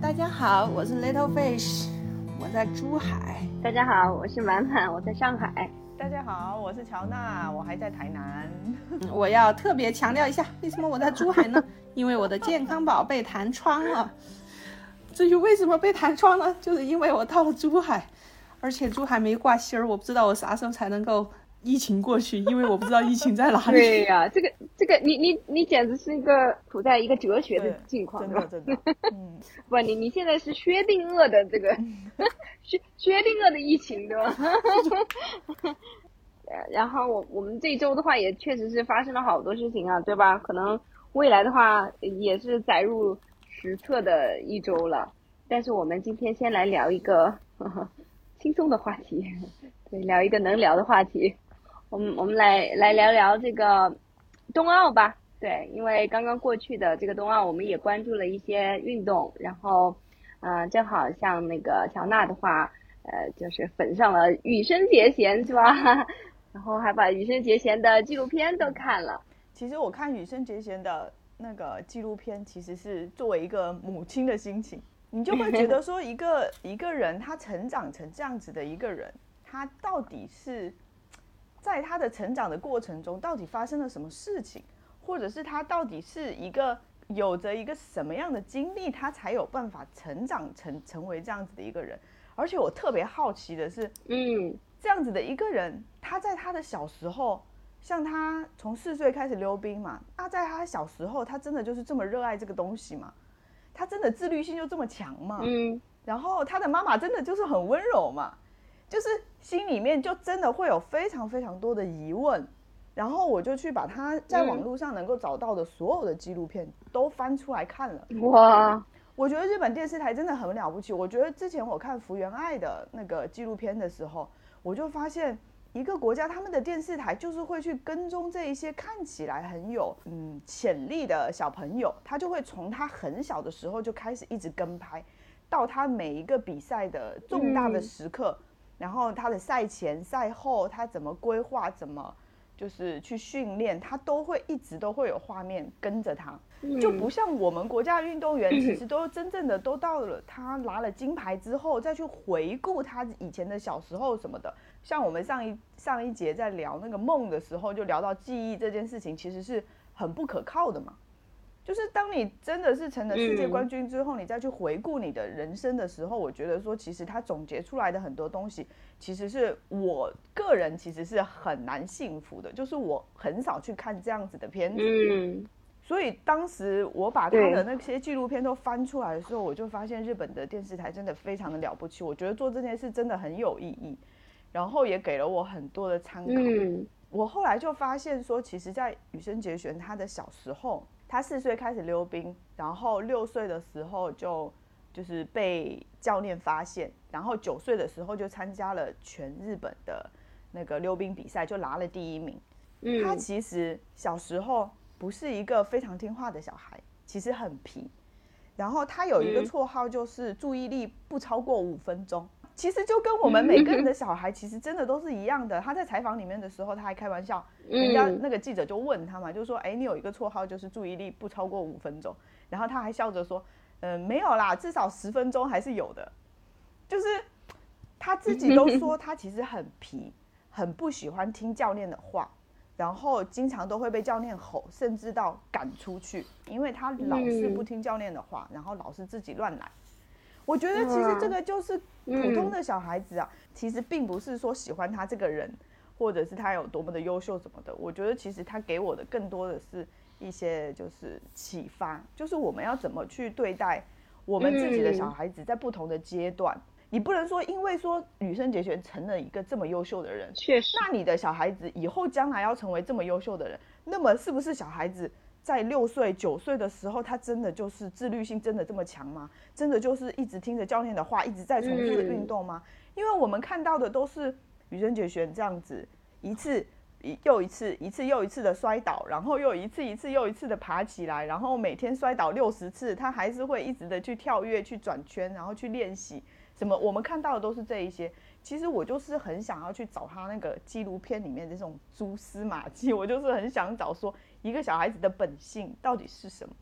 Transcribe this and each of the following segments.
大家好，我是 Little Fish，我在珠海。大家好，我是满满，我在上海。大家好，我是乔娜，我还在台南。我要特别强调一下，为什么我在珠海呢？因为我的健康宝被弹窗了。至于为什么被弹窗呢？就是因为我到了珠海，而且珠海没挂芯儿，我不知道我啥时候才能够。疫情过去，因为我不知道疫情在哪里。对呀，这个这个，你你你简直是一个处在一个哲学的境况，真的真的。嗯，不，你你现在是薛定谔的这个 薛薛定谔的疫情，对吧？然后我我们这周的话，也确实是发生了好多事情啊，对吧？可能未来的话也是载入史册的一周了。但是我们今天先来聊一个轻松的话题，对，聊一个能聊的话题。我们我们来来聊聊这个冬奥吧，对，因为刚刚过去的这个冬奥，我们也关注了一些运动，然后，嗯，正好像那个乔娜的话，呃，就是粉上了羽生结弦，是吧？然后还把羽生结弦的纪录片都看了。其实我看羽生结弦的那个纪录片，其实是作为一个母亲的心情，你就会觉得说，一个 一个人他成长成这样子的一个人，他到底是。在他的成长的过程中，到底发生了什么事情，或者是他到底是一个有着一个什么样的经历，他才有办法成长成成为这样子的一个人？而且我特别好奇的是，嗯，这样子的一个人，他在他的小时候，像他从四岁开始溜冰嘛，那在他小时候，他真的就是这么热爱这个东西吗？他真的自律性就这么强吗？嗯，然后他的妈妈真的就是很温柔嘛？就是心里面就真的会有非常非常多的疑问，然后我就去把他在网络上能够找到的所有的纪录片都翻出来看了。哇，我觉得日本电视台真的很了不起。我觉得之前我看福原爱的那个纪录片的时候，我就发现一个国家他们的电视台就是会去跟踪这一些看起来很有嗯潜力的小朋友，他就会从他很小的时候就开始一直跟拍，到他每一个比赛的重大的时刻。然后他的赛前赛后，他怎么规划，怎么就是去训练，他都会一直都会有画面跟着他，就不像我们国家运动员，其实都真正的都到了他拿了金牌之后，再去回顾他以前的小时候什么的。像我们上一上一节在聊那个梦的时候，就聊到记忆这件事情，其实是很不可靠的嘛。就是当你真的是成了世界冠军之后，你再去回顾你的人生的时候，我觉得说，其实他总结出来的很多东西，其实是我个人其实是很难幸福的。就是我很少去看这样子的片子，嗯，所以当时我把他的那些纪录片都翻出来的时候，我就发现日本的电视台真的非常的了不起。我觉得做这件事真的很有意义，然后也给了我很多的参考。我后来就发现说，其实，在羽生结弦他的小时候。他四岁开始溜冰，然后六岁的时候就就是被教练发现，然后九岁的时候就参加了全日本的那个溜冰比赛，就拿了第一名。嗯，他其实小时候不是一个非常听话的小孩，其实很皮。然后他有一个绰号，就是注意力不超过五分钟。其实就跟我们每个人的 小孩，其实真的都是一样的。他在采访里面的时候，他还开玩笑，人家那个记者就问他嘛，就说：“哎，你有一个绰号，就是注意力不超过五分钟。”然后他还笑着说：“嗯，没有啦，至少十分钟还是有的。”就是他自己都说，他其实很皮，很不喜欢听教练的话，然后经常都会被教练吼，甚至到赶出去，因为他老是不听教练的话，然后老是自己乱来。我觉得其实这个就是普通的小孩子啊，其实并不是说喜欢他这个人，或者是他有多么的优秀什么的。我觉得其实他给我的更多的是一些就是启发，就是我们要怎么去对待我们自己的小孩子，在不同的阶段，你不能说因为说羽生结弦成了一个这么优秀的人，确实，那你的小孩子以后将来要成为这么优秀的人，那么是不是小孩子？在六岁、九岁的时候，他真的就是自律性真的这么强吗？真的就是一直听着教练的话，一直在重复的运动吗？因为我们看到的都是羽生结弦这样子，一次又一次，一次又一次的摔倒，然后又一次一次又一次的爬起来，然后每天摔倒六十次，他还是会一直的去跳跃、去转圈，然后去练习。什么？我们看到的都是这一些。其实我就是很想要去找他那个纪录片里面的这种蛛丝马迹，我就是很想找说。一个小孩子的本性到底是什么？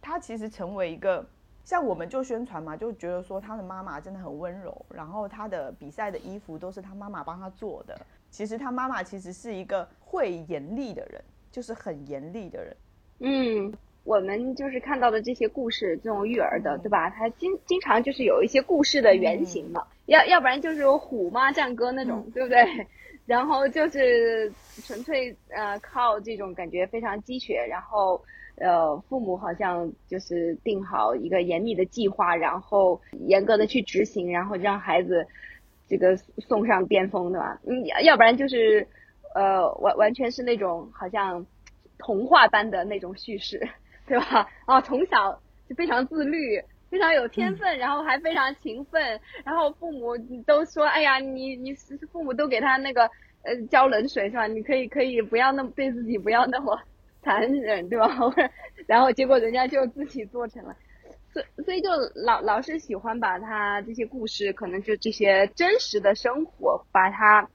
他其实成为一个。像我们就宣传嘛，就觉得说他的妈妈真的很温柔，然后他的比赛的衣服都是他妈妈帮他做的。其实他妈妈其实是一个会严厉的人，就是很严厉的人。嗯，我们就是看到的这些故事，这种育儿的，对吧？他经经常就是有一些故事的原型嘛，要要不然就是有虎妈战歌那种，对不对？然后就是纯粹呃靠这种感觉非常鸡血，然后。呃，父母好像就是定好一个严密的计划，然后严格的去执行，然后让孩子这个送上巅峰，对吧？嗯，要不然就是呃，完完全是那种好像童话般的那种叙事，对吧？啊，从小就非常自律，非常有天分，然后还非常勤奋，然后父母都说，哎呀，你你父母都给他那个呃浇冷水是吧？你可以可以不要那么对自己不要那么。残忍对吧？然后结果人家就自己做成了，所所以就老老是喜欢把他这些故事，可能就这些真实的生活，把它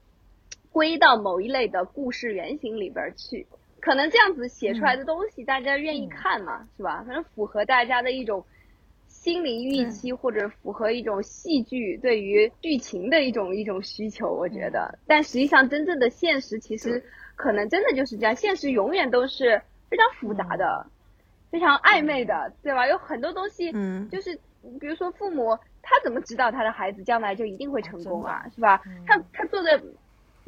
归到某一类的故事原型里边去。可能这样子写出来的东西，大家愿意看嘛，是吧？反正符合大家的一种心理预期，或者符合一种戏剧对于剧情的一种一种需求。我觉得，但实际上真正的现实其实。可能真的就是这样，现实永远都是非常复杂的，非常暧昧的，对吧？有很多东西，嗯，就是比如说父母，他怎么知道他的孩子将来就一定会成功啊，是吧？他他做的，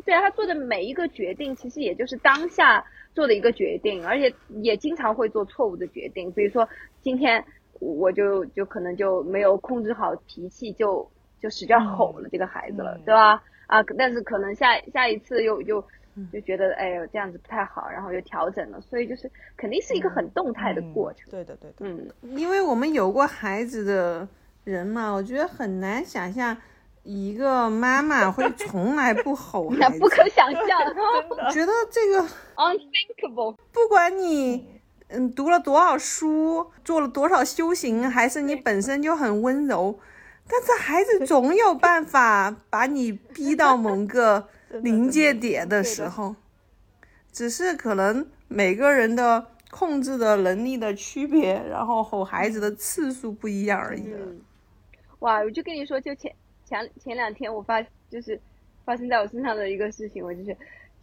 对啊，他做的每一个决定，其实也就是当下做的一个决定，而且也经常会做错误的决定。比如说今天我就就可能就没有控制好脾气，就就使劲吼了这个孩子了，对吧？啊，但是可能下下一次又又。就觉得哎呦这样子不太好，然后又调整了，所以就是肯定是一个很动态的过程。对的，对的。嗯，因为我们有过孩子的人嘛，我觉得很难想象一个妈妈会从来不吼 孩子，不可想象。觉得这个 unthinkable。不管你嗯读了多少书，做了多少修行，还是你本身就很温柔，但是孩子总有办法把你逼到某 个。临界点的时候，只是可能每个人的控制的能力的区别，然后吼孩子的次数不一样而已。哇，我就跟你说，就前前前两天我发就是发生在我身上的一个事情，我就是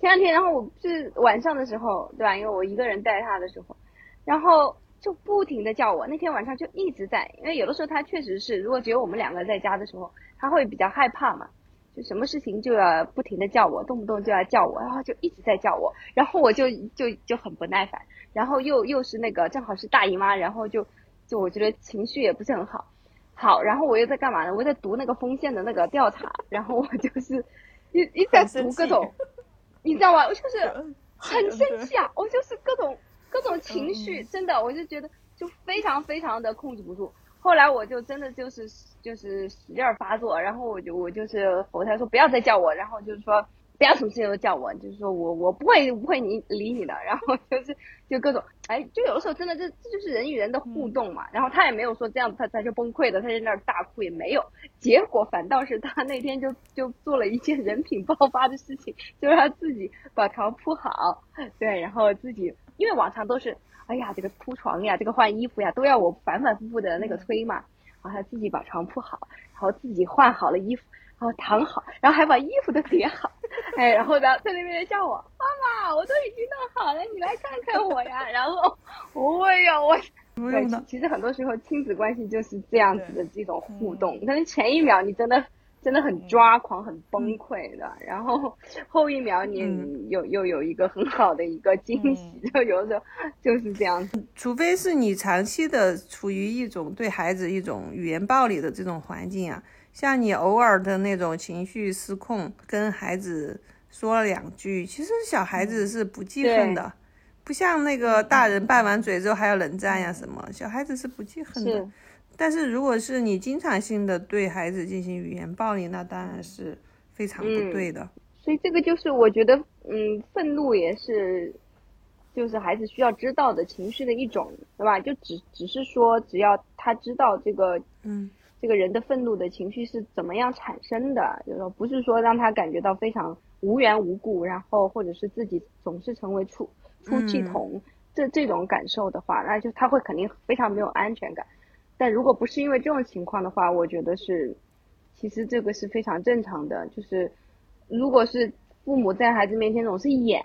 前两天，然后我是晚上的时候，对吧？因为我一个人带他的时候，然后就不停的叫我。那天晚上就一直在，因为有的时候他确实是，如果只有我们两个在家的时候，他会比较害怕嘛。就什么事情就要不停的叫我，动不动就要叫我，然后就一直在叫我，然后我就就就很不耐烦，然后又又是那个正好是大姨妈，然后就就我觉得情绪也不是很好，好，然后我又在干嘛呢？我在读那个丰县的那个调查，然后我就是一一直在读各种，你知道吗？我就是 很生气啊，我就是各种各种情绪，真的，我就觉得就非常非常的控制不住。后来我就真的就是就是使劲发作，然后我就我就是吼他说不要再叫我，然后就是说不要什么事情都叫我，就是说我我不会不会理理你的，然后就是就各种哎，就有的时候真的这这就是人与人的互动嘛。然后他也没有说这样他他就崩溃的，他在那儿大哭也没有，结果反倒是他 那天就就做了一件人品爆发的事情，就是他自己把床铺好，对，然后自己因为往常都是。哎呀，这个铺床呀，这个换衣服呀，都要我反反复复的那个推嘛。然后他自己把床铺好，然后自己换好了衣服，然后躺好，然后还把衣服都叠好。哎，然后呢，在那边叫我妈妈，我都已经弄好了，你来看看我呀。然后，哎呀，我，对，其实很多时候亲子关系就是这样子的这种互动，但是前一秒你真的。真的很抓狂，很崩溃的。然后后一秒你又又有一个很好的一个惊喜，就有的时候就是这样子。除非是你长期的处于一种对孩子一种语言暴力的这种环境啊，像你偶尔的那种情绪失控，跟孩子说了两句，其实小孩子是不记恨的，不像那个大人拌完嘴之后还要冷战呀什么，小孩子是不记恨的。但是如果是你经常性的对孩子进行语言暴力，那当然是非常不对的。所以这个就是我觉得，嗯，愤怒也是，就是孩子需要知道的情绪的一种，对吧？就只只是说，只要他知道这个，嗯，这个人的愤怒的情绪是怎么样产生的，就是说不是说让他感觉到非常无缘无故，然后或者是自己总是成为出出气筒。这这种感受的话，那就他会肯定非常没有安全感。但如果不是因为这种情况的话，我觉得是，其实这个是非常正常的。就是如果是父母在孩子面前总是演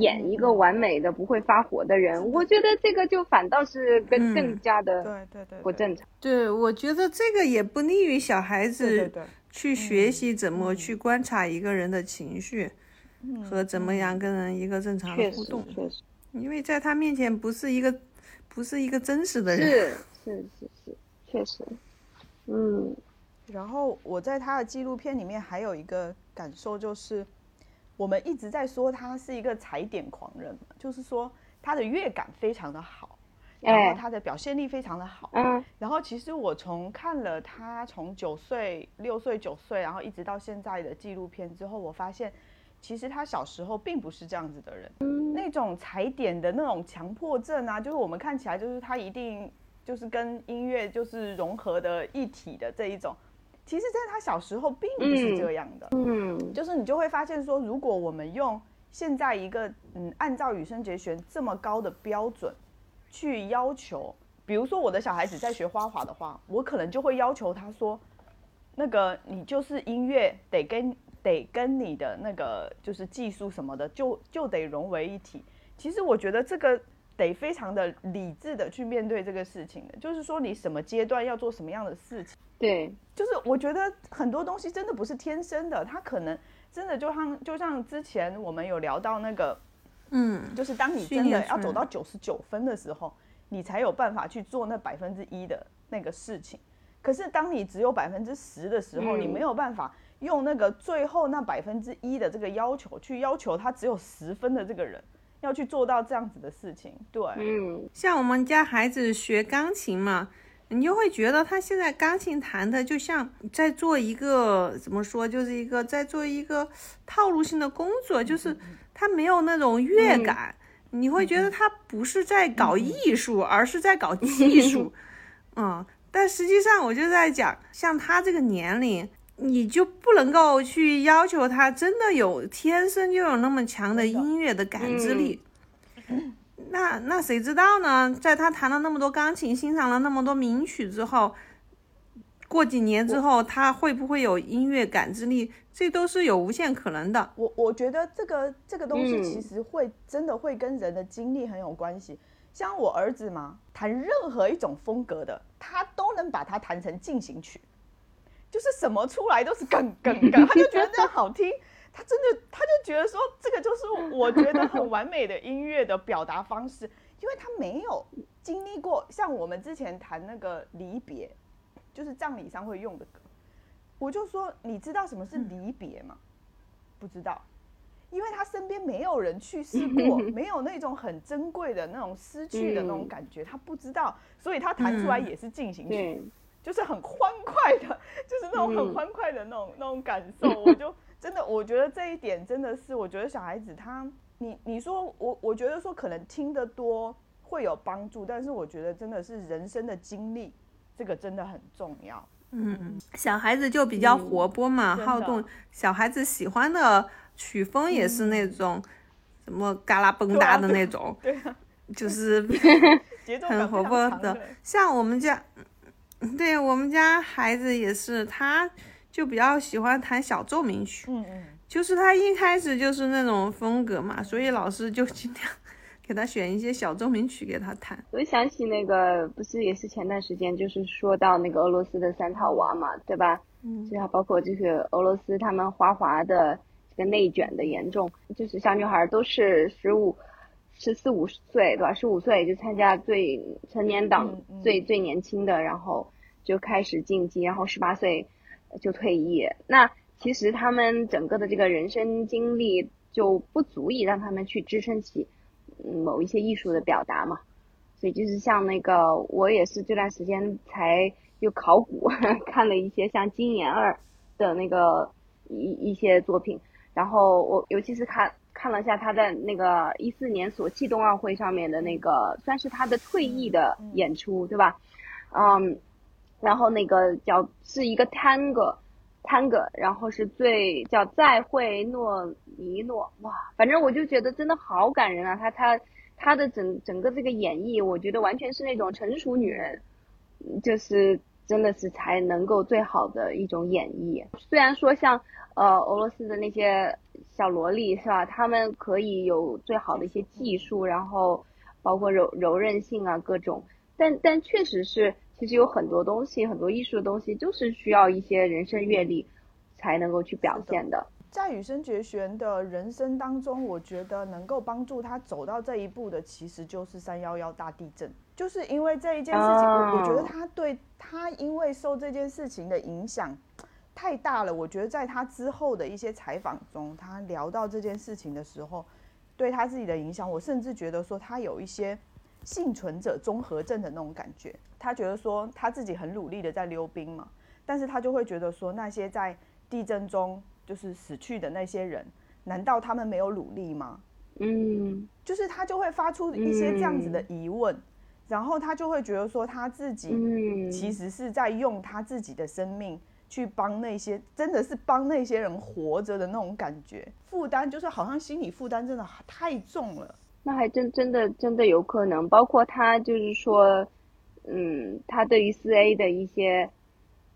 演一个完美的不会发火的人，我觉得这个就反倒是更更加的对对对不正常。对，我觉得这个也不利于小孩子去学习怎么去观察一个人的情绪，和怎么样跟人一个正常的互动。确实，因为在他面前不是一个不是一个真实的人。是是是是，确实，嗯。然后我在他的纪录片里面还有一个感受就是。我们一直在说他是一个踩点狂人嘛，就是说他的乐感非常的好，然后他的表现力非常的好。嗯。然后其实我从看了他从九岁、六岁、九岁，然后一直到现在的纪录片之后，我发现其实他小时候并不是这样子的人。嗯。那种踩点的那种强迫症啊，就是我们看起来就是他一定就是跟音乐就是融合的一体的这一种。其实，在他小时候并不是这样的，嗯，就是你就会发现说，如果我们用现在一个嗯，按照羽生结弦这么高的标准去要求，比如说我的小孩子在学花滑的话，我可能就会要求他说，那个你就是音乐得跟得跟你的那个就是技术什么的，就就得融为一体。其实我觉得这个得非常的理智的去面对这个事情的，就是说你什么阶段要做什么样的事情。对，就是我觉得很多东西真的不是天生的，他可能真的就像就像之前我们有聊到那个，嗯，就是当你真的要走到九十九分的时候，你才有办法去做那百分之一的那个事情。可是当你只有百分之十的时候，你没有办法用那个最后那百分之一的这个要求去要求他只有十分的这个人要去做到这样子的事情。对，嗯，像我们家孩子学钢琴嘛。你就会觉得他现在钢琴弹的就像在做一个怎么说，就是一个在做一个套路性的工作，就是他没有那种乐感。你会觉得他不是在搞艺术，而是在搞技术。嗯，但实际上我就在讲，像他这个年龄，你就不能够去要求他真的有天生就有那么强的音乐的感知力。那那谁知道呢？在他弹了那么多钢琴，欣赏了那么多名曲之后，过几年之后，他会不会有音乐感知力？这都是有无限可能的。我我觉得这个这个东西其实会真的会跟人的经历很有关系。像我儿子嘛，弹任何一种风格的，他都能把它弹成进行曲，就是什么出来都是梗梗梗，他就觉得这样好听。他真的，他就觉得说，这个就是我觉得很完美的音乐的表达方式，因为他没有经历过像我们之前谈那个离别，就是葬礼上会用的歌。我就说，你知道什么是离别吗？不知道，因为他身边没有人去世过，没有那种很珍贵的那种失去的那种感觉，他不知道，所以他弹出来也是进行曲，就是很欢快的，就是那种很欢快的那种那种感受，我就。真的，我觉得这一点真的是，我觉得小孩子他，你你说我，我觉得说可能听得多会有帮助，但是我觉得真的是人生的经历，这个真的很重要。嗯，小孩子就比较活泼嘛，好动。小孩子喜欢的曲风也是那种什么嘎啦蹦哒的那种，对啊，就是很活泼的。像我们家，对我们家孩子也是他。就比较喜欢弹小奏鸣曲，嗯嗯，就是他一开始就是那种风格嘛，所以老师就尽量 给他选一些小奏鸣曲给他弹。我想起那个，不是也是前段时间就是说到那个俄罗斯的三套娃嘛，对吧？嗯，就还包括就是俄罗斯他们花滑的这个内卷的严重，就是小女孩都是十五、十四五岁对吧？十五岁就参加最成年党最最年轻的，然后就开始竞技，然后十八岁。就退役，那其实他们整个的这个人生经历就不足以让他们去支撑起某一些艺术的表达嘛。所以就是像那个，我也是这段时间才又考古 看了一些像金妍儿的那个一一些作品，然后我尤其是看看了一下他在那个一四年索契冬奥会上面的那个，算是他的退役的演出，对吧？嗯。然后那个叫是一个 tango，tango，然后是最叫再会诺尼诺，哇，反正我就觉得真的好感人啊！他他他的整整个这个演绎，我觉得完全是那种成熟女人，就是真的是才能够最好的一种演绎。虽然说像呃俄罗斯的那些小萝莉是吧，他们可以有最好的一些技术，然后包括柔柔韧性啊各种，但但确实是。其实有很多东西，很多艺术的东西，就是需要一些人生阅历才能够去表现的。在羽生结弦的人生当中，我觉得能够帮助他走到这一步的，其实就是三幺幺大地震。就是因为这一件事情，我我觉得他对他因为受这件事情的影响太大了。我觉得在他之后的一些采访中，他聊到这件事情的时候，对他自己的影响，我甚至觉得说他有一些。幸存者综合症的那种感觉，他觉得说他自己很努力的在溜冰嘛，但是他就会觉得说那些在地震中就是死去的那些人，难道他们没有努力吗？嗯，就是他就会发出一些这样子的疑问，然后他就会觉得说他自己其实是在用他自己的生命去帮那些真的是帮那些人活着的那种感觉，负担就是好像心理负担真的太重了。那还真真的真的有可能，包括他就是说，嗯，他对于四 A 的一些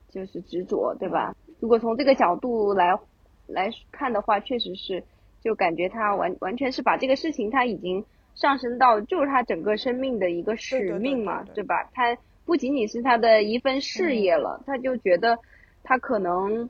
就是执着，对吧？如果从这个角度来来看的话，确实是，就感觉他完完全是把这个事情他已经上升到就是他整个生命的一个使命嘛，对吧？他不仅仅是他的一份事业了，他就觉得他可能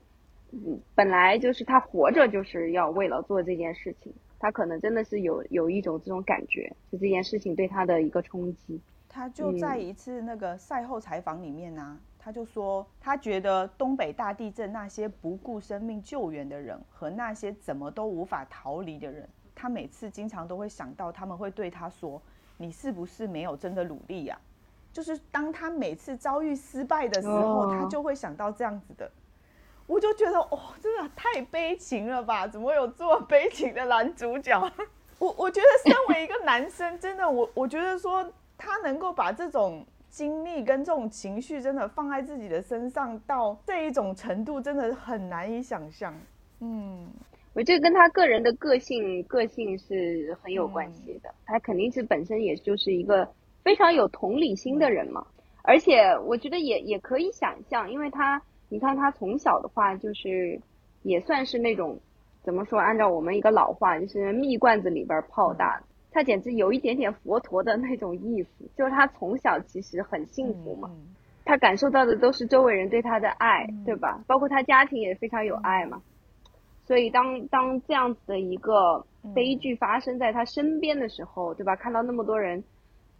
本来就是他活着就是要为了做这件事情。他可能真的是有有一种这种感觉，就这件事情对他的一个冲击。他就在一次那个赛后采访里面呢，他就说他觉得东北大地震那些不顾生命救援的人和那些怎么都无法逃离的人，他每次经常都会想到他们会对他说：“你是不是没有真的努力呀？”就是当他每次遭遇失败的时候，他就会想到这样子的。我就觉得哦，真的太悲情了吧？怎么有这么悲情的男主角？我我觉得身为一个男生，真的，我我觉得说他能够把这种经历跟这种情绪真的放在自己的身上到这一种程度，真的很难以想象。嗯，我这跟他个人的个性个性是很有关系的。他肯定是本身也就是一个非常有同理心的人嘛，而且我觉得也也可以想象，因为他。你看他从小的话，就是也算是那种怎么说？按照我们一个老话，就是蜜罐子里边泡大的。他简直有一点点佛陀的那种意思，就是他从小其实很幸福嘛。他感受到的都是周围人对他的爱，对吧？包括他家庭也非常有爱嘛。所以当当这样子的一个悲剧发生在他身边的时候，对吧？看到那么多人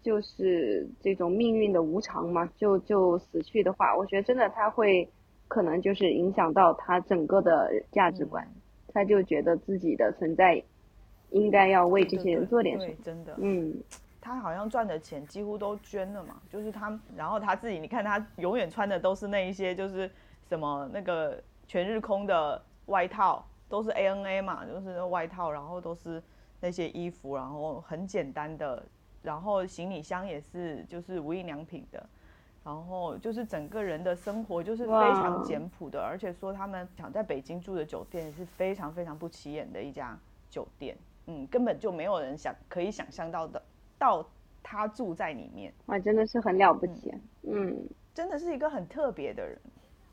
就是这种命运的无常嘛，就就死去的话，我觉得真的他会。可能就是影响到他整个的价值观，他就觉得自己的存在应该要为这些人做点什么。真的，嗯，他好像赚的钱几乎都捐了嘛，就是他，然后他自己，你看他永远穿的都是那一些，就是什么那个全日空的外套，都是 ANA 嘛，就是外套，然后都是那些衣服，然后很简单的，然后行李箱也是就是无印良品的。然后就是整个人的生活就是非常简朴的，而且说他们想在北京住的酒店是非常非常不起眼的一家酒店，嗯，根本就没有人想可以想象到的，到他住在里面，哇，真的是很了不起，嗯，真的是一个很特别的人。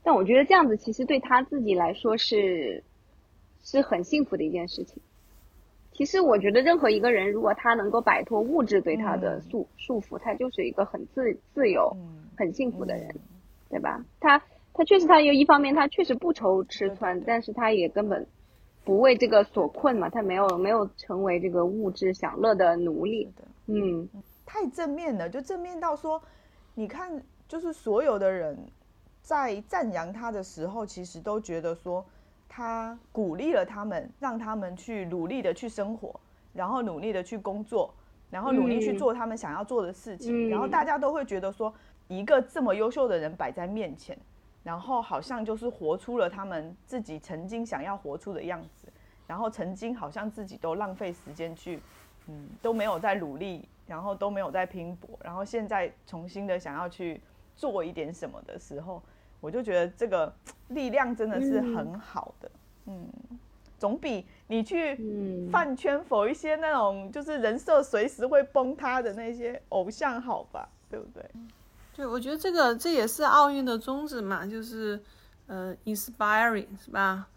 但我觉得这样子其实对他自己来说是是很幸福的一件事情。其实我觉得，任何一个人如果他能够摆脱物质对他的束束缚，他就是一个很自自由、很幸福的人，对吧？他他确实，他有一方面，他确实不愁吃穿，但是他也根本不为这个所困嘛，他没有没有成为这个物质享乐的奴隶。嗯，太正面了，就正面到说，你看，就是所有的人在赞扬他的时候，其实都觉得说。他鼓励了他们，让他们去努力的去生活，然后努力的去工作，然后努力去做他们想要做的事情。然后大家都会觉得说，一个这么优秀的人摆在面前，然后好像就是活出了他们自己曾经想要活出的样子。然后曾经好像自己都浪费时间去，嗯，都没有在努力，然后都没有在拼搏。然后现在重新的想要去做一点什么的时候。我就觉得这个力量真的是很好的，嗯，总比你去嗯饭圈否一些那种就是人设随时会崩塌的那些偶像好吧？对不对？对，我觉得这个这也是奥运的宗旨嘛，就是呃，inspiring 是吧？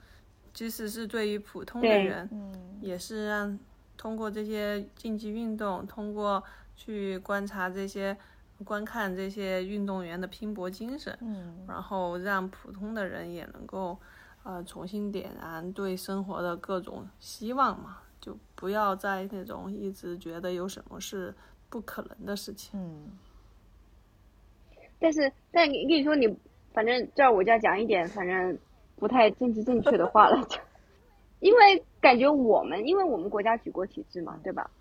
即使是对于普通的人，嗯也是让通过这些竞技运动，通过去观察这些、观看这些运动员的拼搏精神，嗯然后让普通的人也能够呃重新点燃对生活的各种希望嘛，就不要再那种一直觉得有什么是不可能的事情。嗯但是，但跟你说你，反正这儿我就要讲一点，反正不太政治正确的话了，因为感觉我们，因为我们国家举国体制嘛，对吧？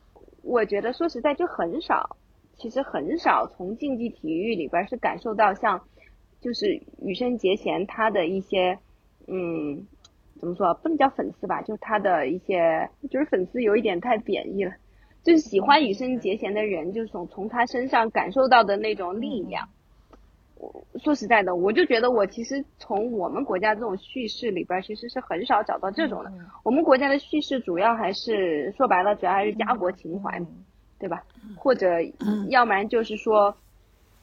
我觉得说实在就很少，其实很少从竞技体育里边儿是感受到像，就是羽生结弦他的一些，嗯，怎么说不能叫粉丝吧，就是他的一些，就是粉丝有一点太贬义了，就是喜欢羽生结弦的人，就是从从他身上感受到的那种力量。我说实在的，我就觉得我其实从我们国家这种叙事里边儿，其实是很少找到这种的。嗯我们国家的叙事主要还是说白了，主要还是家国情怀对吧？或者要不然就是说，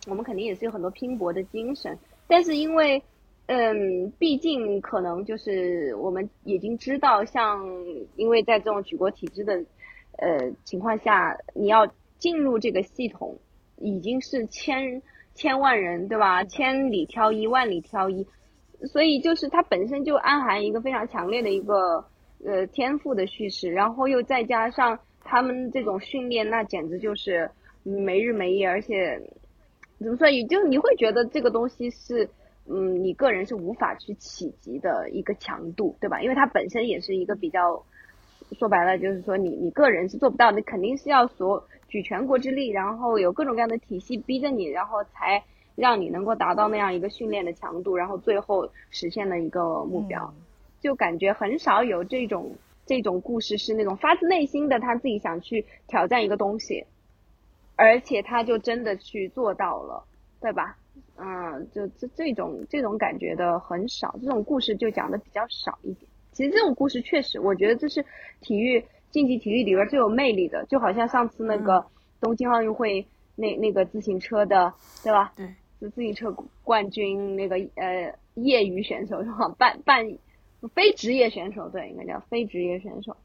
我们肯定也是有很多拼搏的精神，但是因为，嗯，毕竟可能就是我们已经知道，像因为在这种举国体制的呃情况下，你要进入这个系统，已经是千千万人，对吧？千里挑一，万里挑一，所以就是它本身就暗含一个非常强烈的一个呃天赋的叙事，然后又再加上他们这种训练，那简直就是没日没夜，而且怎么说，也就你会觉得这个东西是。嗯，你个人是无法去企及的一个强度，对吧？因为它本身也是一个比较，说白了就是说你你个人是做不到，你肯定是要所举全国之力，然后有各种各样的体系逼着你，然后才让你能够达到那样一个训练的强度，然后最后实现了一个目标。就感觉很少有这种这种故事是那种发自内心的他自己想去挑战一个东西，而且他就真的去做到了，对吧？嗯，就这这种这种感觉的很少，这种故事就讲的比较少一点。其实这种故事确实，我觉得这是体育竞技体育里边最有魅力的，就好像上次那个东京奥运会那那个自行车的，对吧？对，就自行车冠军那个呃业余选手是吧？半半非职业选手，对，应该叫非职业选手。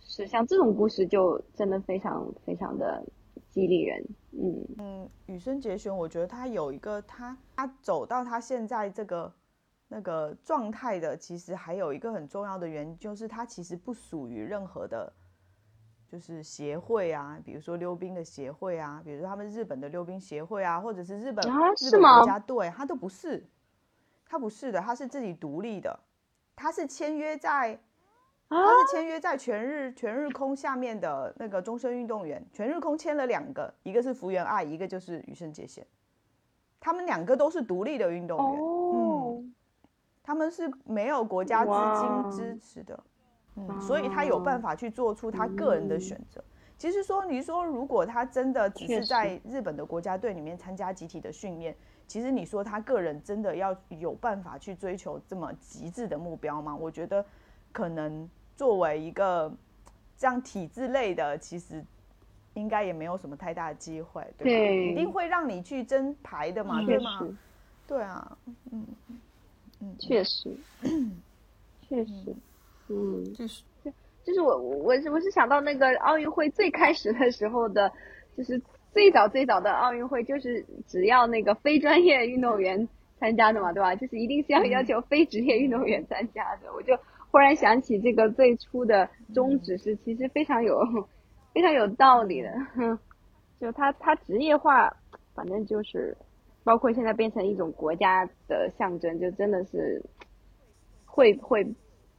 是像这种故事就真的非常非常的激励人，嗯。嗯，羽生结弦，我觉得他有一个他他走到他现在这个那个状态的，其实还有一个很重要的原因，就是他其实不属于任何的，就是协会啊，比如说溜冰的协会啊，比如说他们日本的溜冰协会啊，或者是日本、日本啊是吗国家队，他都不是，他不是的，他是自己独立的，他是签约在。他是签约在全日全日空下面的那个终身运动员，全日空签了两个，一个是福原爱，一个就是羽生结弦，他们两个都是独立的运动员，嗯，他们是没有国家资金支持的，嗯，所以他有办法去做出他个人的选择。其实说，你说如果他真的只是在日本的国家队里面参加集体的训练，其实你说他个人真的要有办法去追求这么极致的目标吗？我觉得可能作为一个这样体制类的，其实应该也没有什么太大的机会，对吧？对。一定会让你去争牌的嘛，对吗？对啊，嗯嗯确实，确实，嗯，就是。就是我我我是我是想到那个奥运会最开始的时候的，就是最早最早的奥运会，就是只要那个非专业运动员参加的嘛，对吧？就是一定是要要求非职业运动员参加的。我就忽然想起这个最初的宗旨是其实非常有非常有道理的，就他他职业化，反正就是包括现在变成一种国家的象征，就真的是会会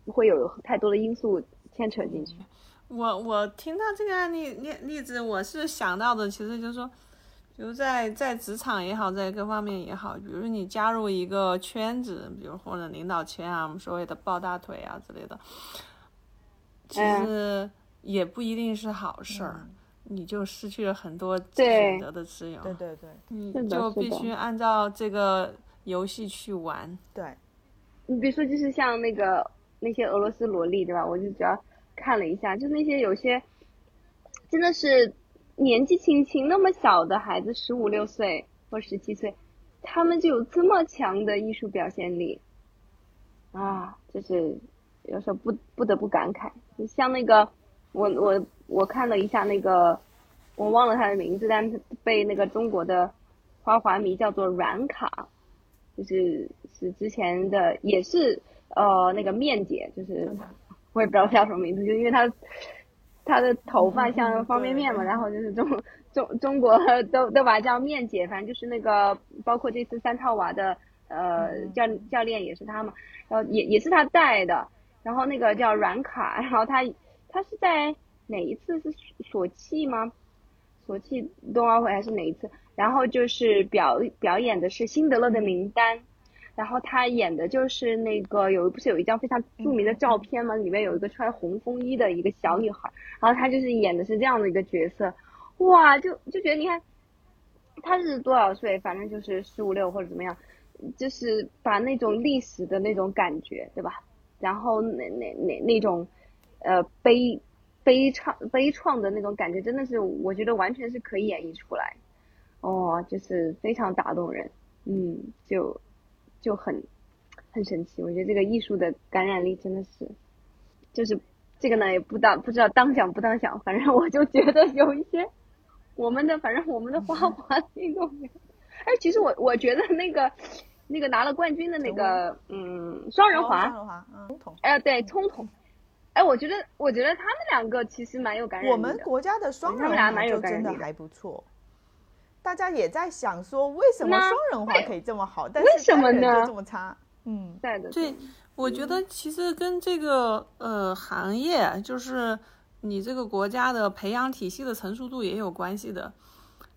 会有太多的因素牵扯进去。我我听到这个案例例例子，我是想到的，其实就是说，比如在在职场也好，在各方面也好，比如你加入一个圈子，比如或者领导圈啊，我们所谓的抱大腿啊之类的，其实也不一定是好事儿，你就失去了很多选择的自由，对对对你就必须按照这个游戏去玩。对，你比如说，就是像那个那些俄罗斯萝莉，对吧？我就主要看了一下，就那些有些真的是年纪轻轻那么小的孩子，十五六岁或十七岁，他们就有这么强的艺术表现力啊！就是有时候不不得不感慨，就像那个我我我看了一下那个，我忘了他的名字，但是被那个中国的花滑迷叫做软卡，就是是之前的也是呃那个面姐，就是 我也不知道叫什么名字，就因为他他的头发像方便面嘛，对。然后就是中中中国 都都把它叫面姐，反正就是那个包括这次三套娃的呃教教练也是他嘛，然后也也是他带的，然后那个叫软卡，然后他他是在哪一次？是索契吗？索契冬奥会还是哪一次？然后就是表表演的是辛德勒的名单，然后他演的就是那个有不是有一张非常著名的照片吗？里面有一个穿红风衣的一个小女孩，然后他就是演的是这样的一个角色，哇，就就觉得你看他是多少岁，反正就是十五六或者怎么样，就是把那种历史的那种感觉，对吧？然后那那那那种呃悲悲怆悲怆的那种感觉，真的是我觉得完全是可以演绎出来，哦，就是非常打动人，嗯，就就很很神奇。我觉得这个艺术的感染力真的是，就是这个呢也不当不知道当讲不当讲，反正我就觉得有一些我们的反正我们的花滑运动员，哎，其实我我觉得那个那个拿了冠军的那个嗯双人滑，哦双人滑，嗯。哎，对，冲桶。哎，我觉得，我觉得他们两个其实蛮有感染力的。我们国家的双人滑他们俩蛮有就感染力的真的还不错。大家也在想说，为什么双人滑可以这么好，但为是什么呢单人就这么差？嗯，在的，对，我觉得其实跟这个呃行业，就是你这个国家的培养体系的成熟度也有关系的。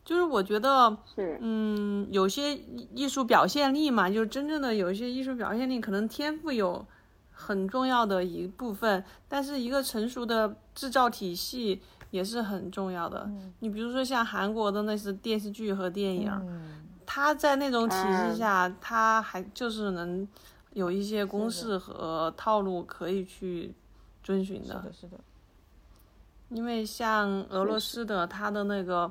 就是我觉得，嗯，有些艺艺术表现力嘛，就是真正的有一些艺术表现力，可能天赋有很重要的一部分，但是一个成熟的制造体系也是很重要的。你比如说像韩国的那些电视剧和电影，嗯。它在那种体嗯系下，它还就是能有一些公式和套路可以去遵循的。是的，是的，因为像俄罗斯的，它的那个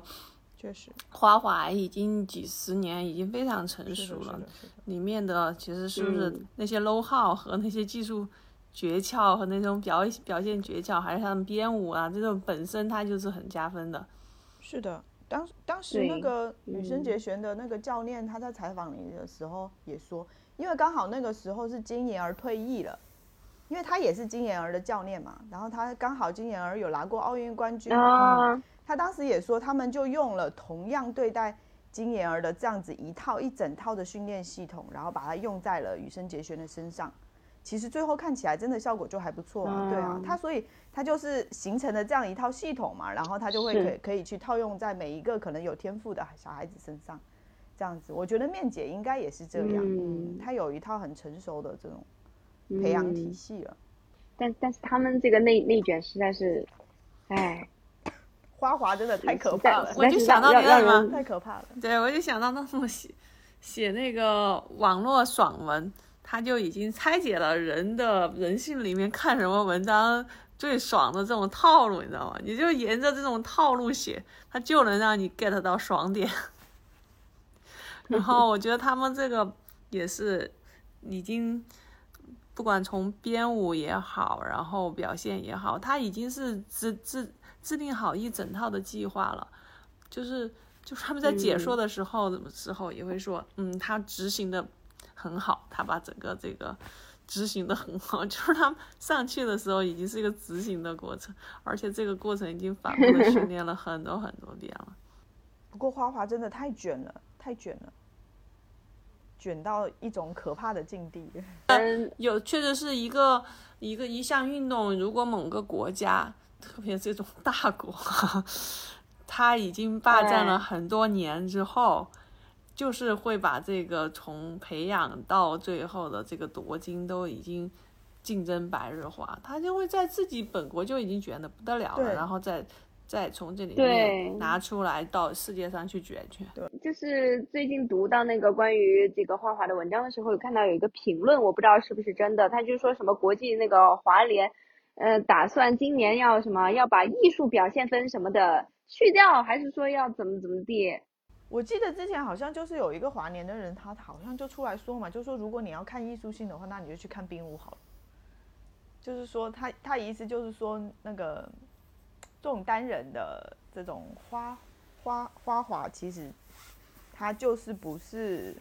确实。花滑已经几十年，已经非常成熟了。里面的其实是不是嗯。那些 low 号和那些技术诀窍和那种表表现诀窍，还是他们编舞啊，这种本身它就是很加分的。是的，当当时那个羽生嗯结弦的那个教练，他在采访你的时候也说，因为刚好那个时候是金妍儿退役了，因为他也是金妍儿的教练嘛，然后他刚好金妍儿有拿过奥运冠军，他当时也说，他们就用了同样对待金妍儿的这样子一套一整套的训练系统，然后把它用在了羽生结弦的身上。其实最后看起来真的效果就还不错啊，对啊嗯，他所以它就是形成了这样一套系统嘛，然后它就会可以可以去套用在每一个可能有天赋的小孩子身上，这样子，我觉得面姐应该也是这样，嗯嗯，有一套很成熟的这种培养体嗯系了。但但是他们这个内内卷实在是，哎，花滑真的太可怕了我就想到让让那个什么人太可怕了。对，我就想到那种写写那个网络爽文，他就已经拆解了人的人性里面看什么文章最爽的这种套路，你知道吗？你就沿着这种套路写，他就能让你 get 到爽点。然后我觉得他们这个也是已经，不管从编舞也好，然后表现也好，他已经是制制制定好一整套的计划了，就是就是他们在解说的时候，时候也会说，嗯，他执行的很好，他把整个这个执行的很好，就是他上去的时候已经是一个执行的过程，而且这个过程已经反复的训练了很多很多遍了。不过花滑真的太卷了，太卷了，卷到一种可怕的境地。嗯，有确实是一个一个一项运动，如果某个国家，特别这种大国，他已经霸占了哎很多年之后，就是会把这个从培养到最后的这个夺金都已经竞争白日化，他就会在自己本国就已经卷的不得了了，然后再再从这里对面拿出来到世界上去卷去。就是最近读到那个关于这个花滑的文章的时候，有看到有一个评论，我不知道是不是真的，他就说什么国际那个华联，呃，打算今年要什么要把艺术表现分什么的去掉，还是说要怎么怎么地？我记得之前好像就是有一个华年的人，他好像就出来说嘛，就说如果你要看艺术性的话，那你就去看冰舞好了。就是说他他意思就是说那个这种单人的这种花花花滑，其实他就是不是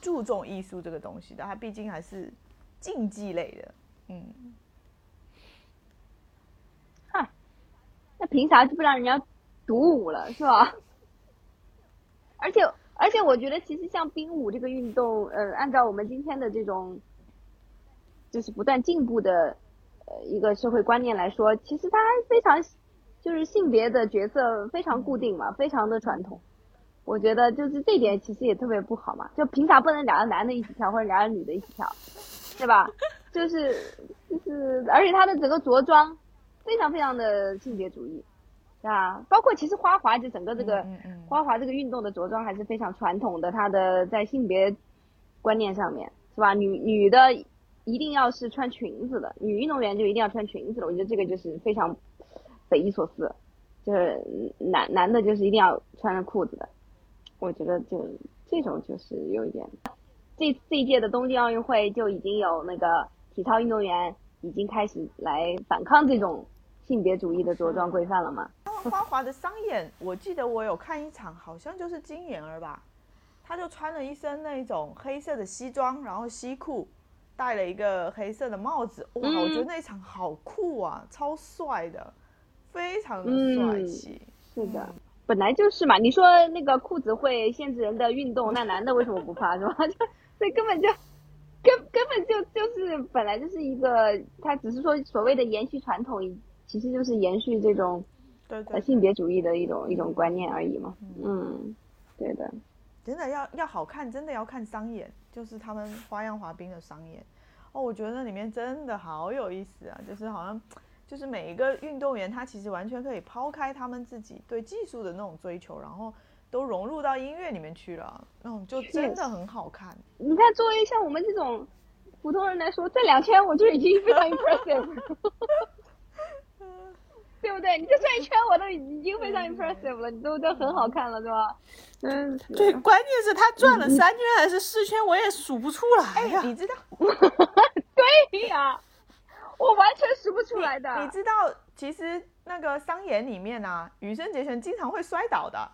注重艺术这个东西的，他毕竟还是竞技类的。嗯，那凭啥就不让人家独舞了，是吧？而且而且，我觉得其实像冰舞这个运动，呃，按照我们今天的这种就是不断进步的呃一个社会观念来说，其实它非常就是性别的角色非常固定嘛，非常的传统。我觉得就是这点其实也特别不好嘛，就凭啥不能两个男的一起跳，或者两个女的一起跳，对吧？就是就是，而且他的整个着装非常非常的性别主义，啊，包括其实花滑就整个这个嗯嗯花滑这个运动的着装还是非常传统的，它的在性别观念上面是吧？女女的一定要是穿裙子的，女运动员就一定要穿裙子的，我觉得这个就是非常匪夷所思，就是男男的就是一定要穿着裤子的，我觉得就这种就是有一点。这这一届的东京奥运会就已经有那个体操运动员已经开始来反抗这种性别主义的着装规范了嘛？花滑的商演，我记得我有看一场，好像就是金妍儿吧，她就穿了一身那种黑色的西装，然后西裤，戴了一个黑色的帽子，哇，嗯我觉得那一场好酷啊，超帅的，非常的帅气。是的，本来就是嘛。你说那个裤子会限制人的运动，那男的为什么不怕是吧？就这根本就根根本就就是本来就是一个，他只是说所谓的延续传统，其实就是延续这种对对呃性别主义的一种一种观念而已嘛。嗯，对的。真的要要好看，真的要看商演，就是他们花样滑冰的商演。哦，我觉得那里面真的好有意思啊，就是好像就是每一个运动员他其实完全可以抛开他们自己对技术的那种追求，然后都融入到音乐里面去了，那种就真的很好看。你看，作为像我们这种普通人来说，这两千我就已经非常 impressive 了。对不对？你这转一圈我都已经非常 impressive 了，你都都很好看了，对吧？嗯，是对，关键是他转了三圈还是四圈，我也数不出来呀。你知道 对呀，我完全数不出来的。你知道，其实那个商演里面啊，羽生结弦经常会摔倒的。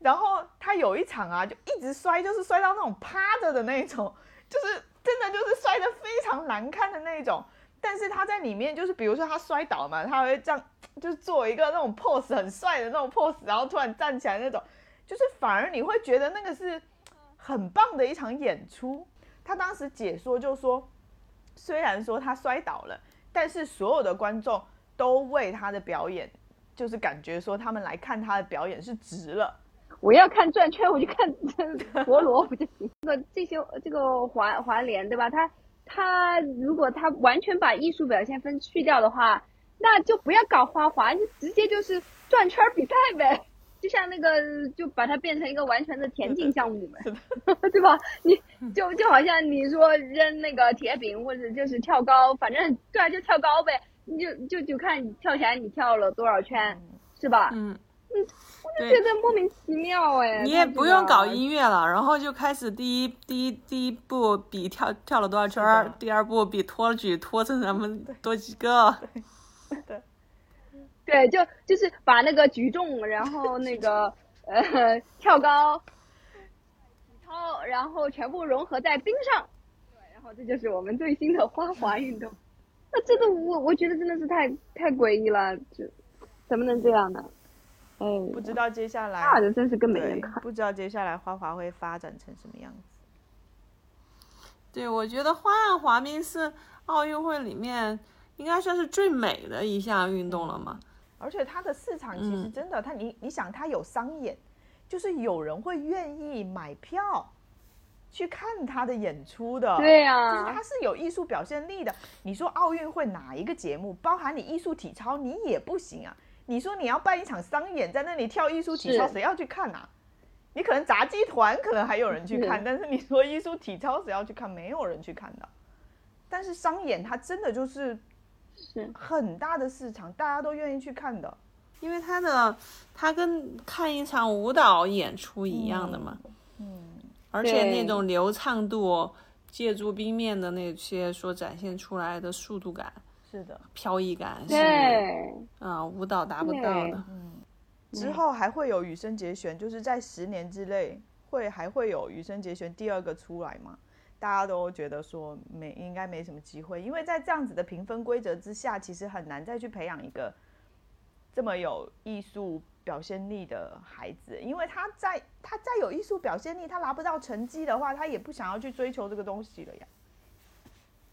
然后他有一场啊，就一直摔，就是摔到那种趴着的那种，就是真的就是摔得非常难看的那种。但是他在里面，就是比如说他摔倒嘛，他会这样，就是做一个那种 pose 很帅的那种 pose，然后突然站起来那种，就是反而你会觉得那个是很棒的一场演出。他当时解说就说，虽然说他摔倒了，但是所有的观众都为他的表演，就是感觉说他们来看他的表演是值了。我要看转圈，我就看陀螺不就行？这个这些这个华华联对吧？他他如果他完全把艺术表现分去掉的话，那就不要搞花滑，就直接就是转圈比赛呗。就像那个，就把它变成一个完全的田径项目呗，对吧？你就就好像你说扔那个铁饼或者就是跳高，反正对啊，就跳高呗。你就就就看你跳起来你跳了多少圈，是吧？嗯，我就觉得莫名其妙哎。你也不用搞音。乐了，然后就开始第一第一第一步比跳跳了多少圈儿，第二步比托举托成咱们多几个。对，对就就是把那个举重，然后那个呃跳高、体操，然后全部融合在冰上。对，然后这就是我们最新的花滑运动。那这个我我觉得真的是太太诡异了，就怎么能这样呢？哎，不知道接下来真是更没人看。，不知道接下来花滑会发展成什么样子。对，我觉得花样滑冰是奥运会里面应该算是最美的一项运动了嘛。而且它的市场其实嗯真的，它你你想，它有商演，就是有人会愿意买票去看他的演出的。对呀、就是它是有艺术表现力的。你说奥运会哪一个节目，包含你艺术体操，你也不行啊。你说你要办一场商演，在那里跳艺术体操，谁要去看啊？你可能杂技团可能还有人去看，是但是你说艺术体操谁要去看？没有人去看的。但是商演它真的就是是很大的市场，大家都愿意去看的。因为它的它跟看一场舞蹈演出一样的嘛，嗯，而且那种流畅度，借助冰面的那些所展现出来的速度感、是的。飘逸感是对，啊、舞蹈达不到的。嗯。之后还会有羽生结弦，就是在十年之内会还会有羽生结弦第二个出来吗？大家都觉得说没应该没什么机会，因为在这样子的评分规则之下，其实很难再去培养一个这么有艺术表现力的孩子，因为他在他再有艺术表现力，他拿不到成绩的话，他也不想要去追求这个东西了呀，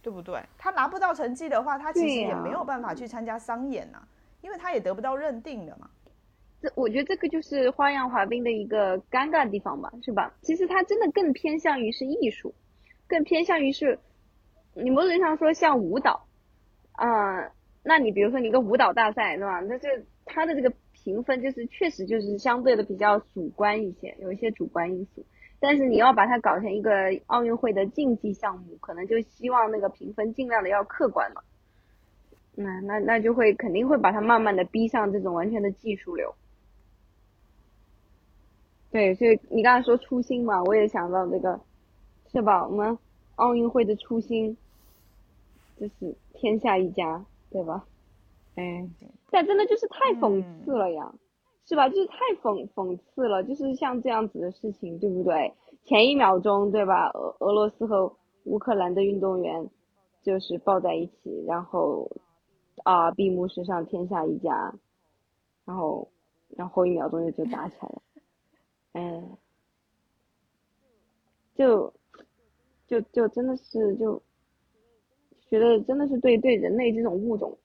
对不对？他拿不到成绩的话，他其实也没有办法去参加商演呐、因为他也得不到认定的嘛。这我觉得这个就是花样滑冰的一个尴尬的地方吧，是吧？其实它真的更偏向于是艺术，更偏向于是，你某种意义上说像舞蹈，啊、那你比如说你一个舞蹈大赛，对吧？那这它的这个评分就是确实就是相对的比较主观一些，有一些主观因素。但是你要把它搞成一个奥运会的竞技项目，可能就希望那个评分尽量的要客观嘛。那那那就会肯定会把它慢慢的逼上这种完全的技术流。对，所以你刚才说初心嘛，我也想到这个，是吧？我们奥运会的初心就是天下一家，对吧？哎，但真的就是太讽刺了呀，是吧？就是太讽讽刺了，就是像这样子的事情，对不对？前一秒钟，对吧？俄俄罗斯和乌克兰的运动员就是抱在一起，然后啊，闭幕式上天下一家，然后然后一秒钟就就打起来了。哎，就就就真的是就觉得真的是对对人类这种物种，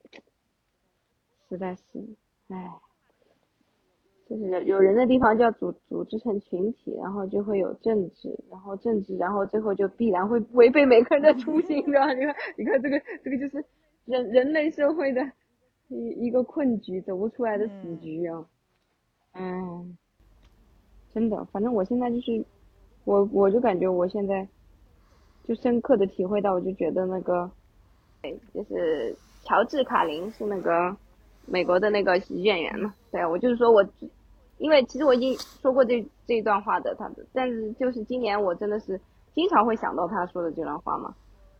实在是，哎，就是有有人的地方就要组组织成群体，然后就会有政治，然后政治，然后最后就必然会违背每个人的初心，对吧？你看，你看这个这个就是人人类社会的一一个困局，走不出来的死局啊，嗯。真的，反正我现在就是，我我就感觉我现在就深刻的体会到，我就觉得那个，对，就是乔治卡林是那个美国的那个喜剧演员嘛，对我就是说我，因为其实我已经说过这这一段话的他的，但是就是今年我真的是经常会想到他说的这段话嘛，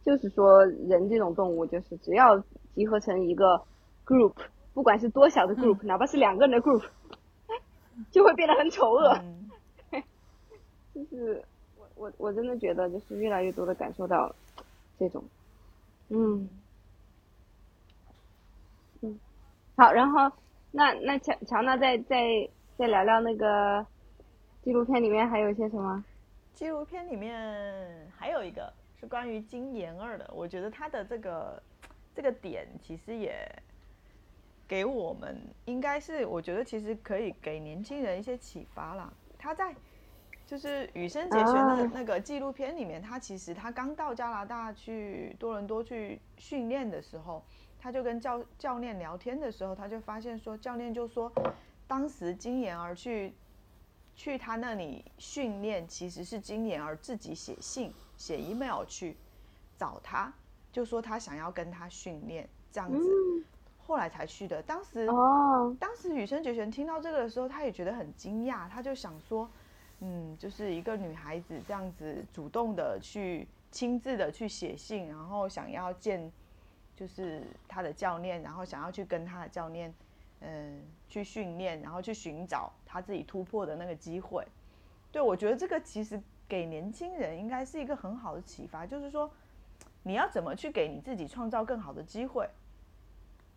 就是说人这种动物就是只要集合成一个 group，不管是多小的 group，、哪怕是两个人的 group，就会变得很丑恶。嗯。就是我我我真的觉得，就是越来越多的感受到这种，嗯嗯，好，然后那那乔乔娜再再再聊聊那个纪录片里面还有一些什么？纪录片里面还有一个是关于金妍儿的，我觉得他的这个这个点其实也给我们，应该是我觉得其实可以给年轻人一些启发啦。他在就是羽生结弦的啊那个纪录片里面，他其实他刚到加拿大去多伦多去训练的时候，他就跟教教练聊天的时候，他就发现说，教练就说，当时金妍儿去去他那里训练，其实是金妍儿自己写信写 email 去找他，就说他想要跟他训练这样子，后来才去的。当时哦，当时羽生结弦听到这个的时候，他也觉得很惊讶，他就想说，嗯，就是一个女孩子这样子主动的去亲自的去写信，然后想要见，就是他的教练，然后想要去跟他的教练，嗯，去训练，然后去寻找他自己突破的那个机会。对我觉得这个其实给年轻人应该是一个很好的启发，就是说，你要怎么去给你自己创造更好的机会。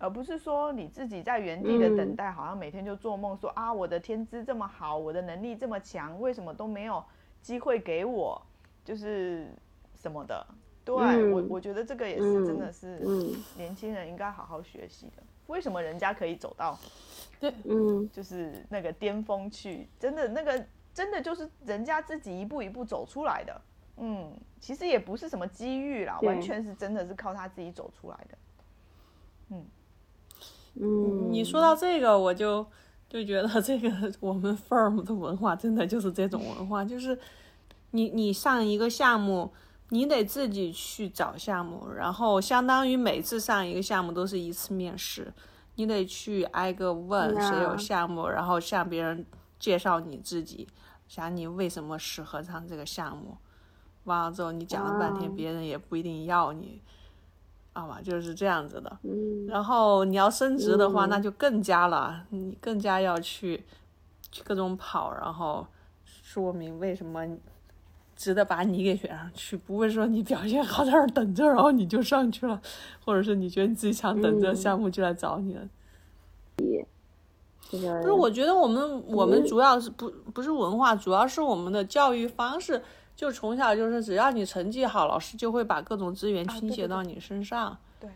而不是说你自己在原地的等待，好像每天就做梦说啊，我的天资这么好，我的能力这么强，为什么都没有机会给我？就是什么的。对、嗯我，我觉得这个也是真的是嗯年轻人应该好好学习的。为什么人家可以走到对嗯，就是那个巅峰去？真的那个真的就是人家自己一步一步走出来的。嗯，其实也不是什么机遇啦，完全是真的是靠他自己走出来的。嗯嗯，你说到这个，我就就觉得这个我们 firm 的文化真的就是这种文化，就是你你上一个项目，你得自己去找项目，然后相当于每次上一个项目都是一次面试，你得去挨个问谁有项目，然后向别人介绍你自己，想你为什么适合上这个项目。完了之后，你讲了半天，啊别人也不一定要你，好吧？就是这样子的。嗯然后你要升职的话，嗯那就更加了，你更加要去去各种跑，然后说明为什么值得把你给选上去，不会说你表现好在那儿等着，然后你就上去了，或者是你觉得你自己想等着，嗯。项目就来找你了。这个不是，我觉得我们我们嗯主要是不不是文化，主要是我们的教育方式，就从小就是只要你成绩好，老师就会把各种资源倾斜到你身上。对，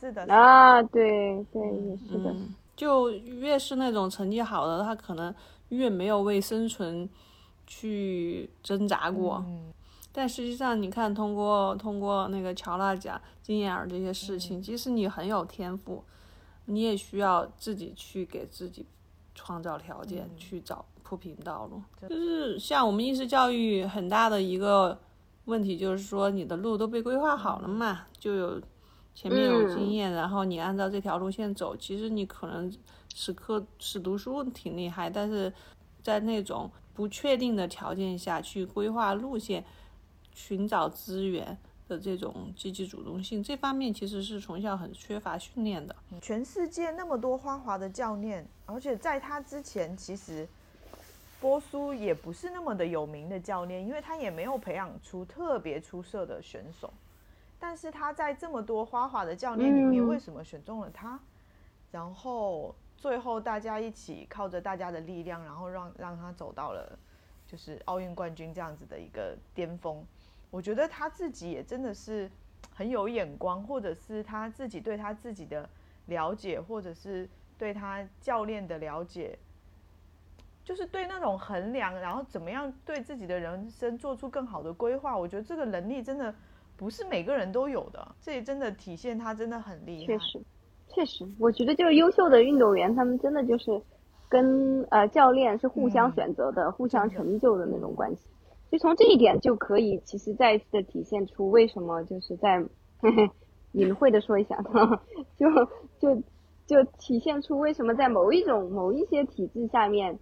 是的，是的。啊，对对，也是的，嗯，就越是那种成绩好的，他可能越没有为生存去挣扎过。嗯。但实际上，你看，通过通过那个乔纳奖、金燕儿这些事嗯。情，即使你很有天赋，你也需要自己去给自己创造条件，嗯。去找铺平道路。就是像我们应试教育很大的一个问题，就是说你的路都被规划好了嘛，就有前面有经验，然后你按照这条路线走，其实你可能死磕死读书挺厉害，但是在那种不确定的条件下去规划路线。寻找资源的这种积极主动性，这方面其实是从小很缺乏训练的。全世界那么多花滑的教练，而且在他之前，其实波苏也不是那么的有名的教练，因为他也没有培养出特别出色的选手。但是他在这么多花滑的教练里面，嗯为什么选中了他？然后最后大家一起靠着大家的力量，然后让让他走到了就是奥运冠军这样子的一个巅峰。我觉得他自己也真的是很有眼光，或者是他自己对他自己的了解，或者是对他教练的了解，就是对那种衡量，然后怎么样对自己的人生做出更好的规划。我觉得这个能力真的不是每个人都有的，这也真的体现他真的很厉害。确实，我觉得就是优秀的运动员，他们真的就是跟呃教练是互相嗯选择的、互相成就的那种关系。就从这一点就可以，其实再一次的体现出为什么就是在嘿嘿隐晦的说一下，就就就体现出为什么在某一种某一些体制下面，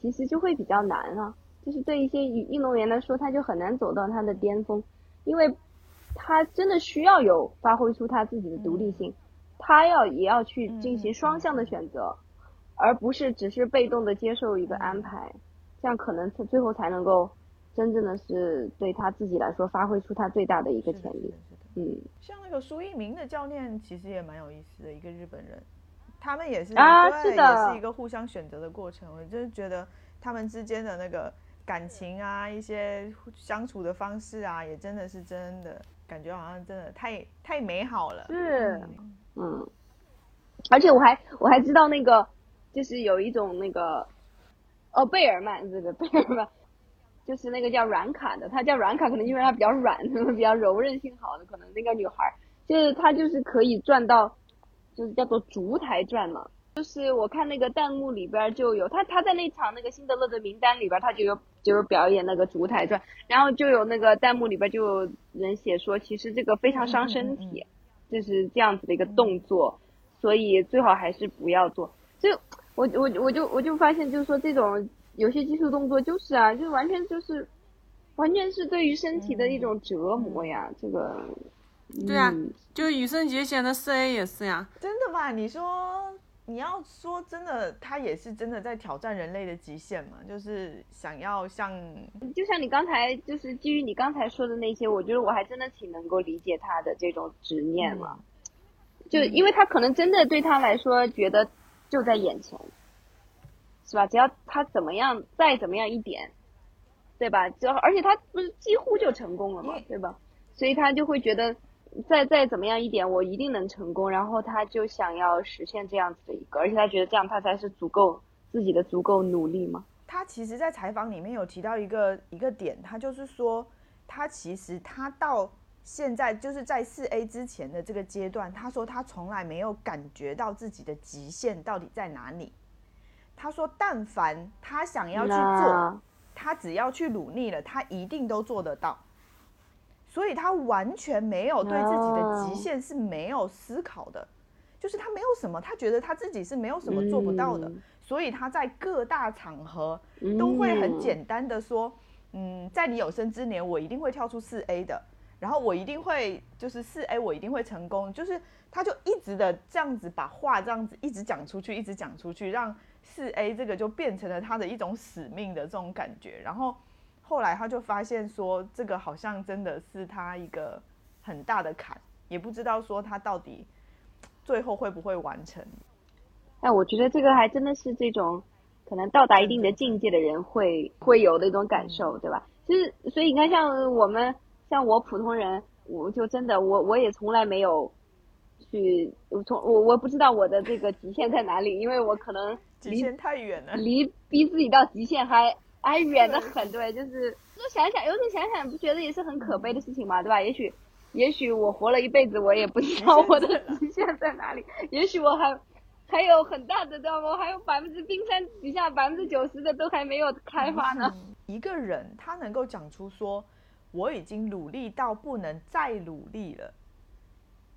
其实就会比较难啊。就是对一些运运动员来说，他就很难走到他的巅峰，因为他真的需要有发挥出他自己的独立性，他要也要去进行双向的选择，而不是只是被动的接受一个安排，这样可能他最后才能够真正的是对他自己来说发挥出他最大的一个潜力嗯，像那个苏一鸣的教练，其实也蛮有意思的，一个日本人，他们也是啊对，是的也是一个互相选择的过程。我就是觉得他们之间的那个感情啊，一些相处的方式啊，也真的是真的感觉好像真的太太美好了。是嗯嗯，而且我还我还知道那个，就是有一种那个，哦，贝尔曼这个贝尔曼，就是那个叫软卡的，她叫软卡，可能因为她比较软，比较柔韧性好的，可能那个女孩儿，就是她就是可以转到，就是叫做烛台转嘛。就是我看那个弹幕里边儿就有她，她在那场那个辛德勒的名单里边儿，她就有就是表演那个烛台转，然后就有那个弹幕里边儿就有人写说，其实这个非常伤身体。就是这样子的一个动作，所以最好还是不要做。就我我我就我就发现，就是说这种有些技术动作就是啊，就完全就是完全是对于身体的一种折磨呀。这个对啊嗯就羽生结弦的四 A 也是呀，真的吗？你说你要说真的，他也是真的在挑战人类的极限嘛？就是想要像就像你刚才就是基于你刚才说的那些，我觉得我还真的挺能够理解他的这种执念了。就因为他可能真的对他来说，觉得就在眼前，是吧？只要他怎么样，再怎么样一点，对吧？只要而且他不是几乎就成功了嘛，对吧？所以他就会觉得，再再怎么样一点，我一定能成功。然后他就想要实现这样子的一个，而且他觉得这样他才是足够自己的足够努力嘛。他其实，在采访里面有提到一个一个点，他就是说，他其实他到现在就是在四 A 之前的这个阶段，他说他从来没有感觉到自己的极限到底在哪里。他说，但凡他想要去做，他只要去努力了，他一定都做得到。所以他完全没有对自己的极限是没有思考的，就是他没有什么，他觉得他自己是没有什么做不到的，嗯。所以他在各大场合都会很简单的说，嗯，在你有生之年，我一定会跳出四 A 的，然后我一定会就是四 A，我一定会成功，就是他就一直的这样子把话这样子一直讲出去，一直讲出去，让四 A 这个就变成了他的一种使命的这种感觉，然后后来他就发现说，这个好像真的是他一个很大的坎，也不知道说他到底最后会不会完成。哎，我觉得这个还真的是这种可能到达一定的境界的人会会有的一种感受，对吧？其实，所以你看，像我们，像我普通人，我就真的，我我也从来没有去，我从我我不知道我的这个极限在哪里，因为我可能离极限太远了，离逼自己到极限还还远得很，对，就是就想想，有时候想想，不觉得也是很可悲的事情嘛，对吧？也许也许我活了一辈子，我也不知道我的极限在哪里，也许我还还有很大的，知道吗？我还有百分之冰山底下百分之九十的都还没有开发呢。一个人他能够讲出说我已经努力到不能再努力了，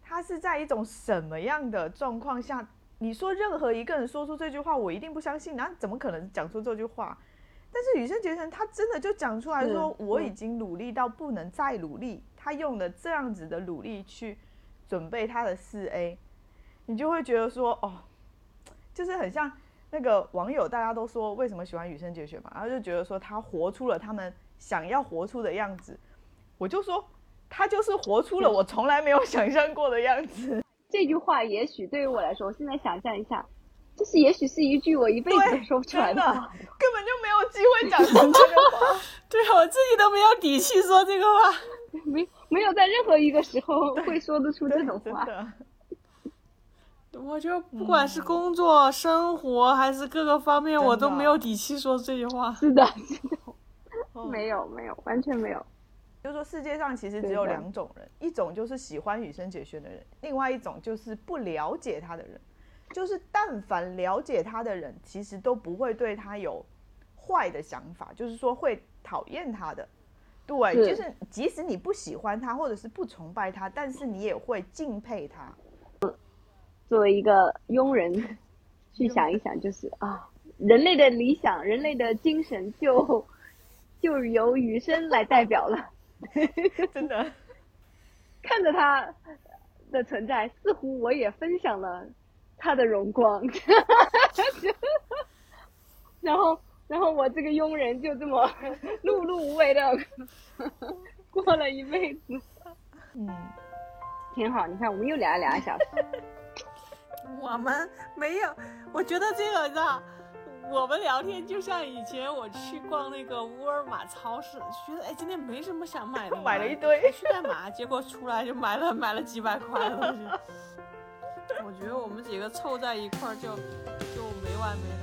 他是在一种什么样的状况下？你说任何一个人说出这句话，我一定不相信，那怎么可能讲出这句话？但是羽生结弦他真的就讲出来说，我已经努力到不能再努力，他用了这样子的努力去准备他的四 A，你就会觉得说，哦，就是很像那个网友，大家都说为什么喜欢羽生结弦嘛，然后就觉得说他活出了他们想要活出的样子，我就说他就是活出了我从来没有想象过的样子。这句话也许对于我来说，我现在想象一下，这是也许是一句我一辈子都说不出来的话。根本就没有机会讲出这个话。对我自己都没有底气说这个话。没没有在任何一个时候会说得出这种话。的，我就不管是工作、生活还是各个方面，我都没有底气说这句话。是的，是的，哦没有没有，完全没有。就是说世界上其实只有两种人，一种就是喜欢羽生结弦的人，另外一种就是不了解他的人。就是但凡了解他的人，其实都不会对他有坏的想法，就是说会讨厌他的。对，是就是即使你不喜欢他，或者是不崇拜他，但是你也会敬佩他。作为一个庸人，去想一想，就是啊，人类的理想、人类的精神就就由雨生来代表了。真的，看着他的存在，似乎我也分享了他的荣光。然后，然后我这个佣人就这么碌碌无为的过了一辈子，嗯，挺好。你看，我们又聊了两个小时。我们没有，我觉得这个你知道，我们聊天就像以前我去逛那个沃尔玛超市，觉得哎今天没什么想买的，买了一堆去干嘛？结果出来就买了买了几百块的东西。我觉得我们几个凑在一块儿就就没完没了，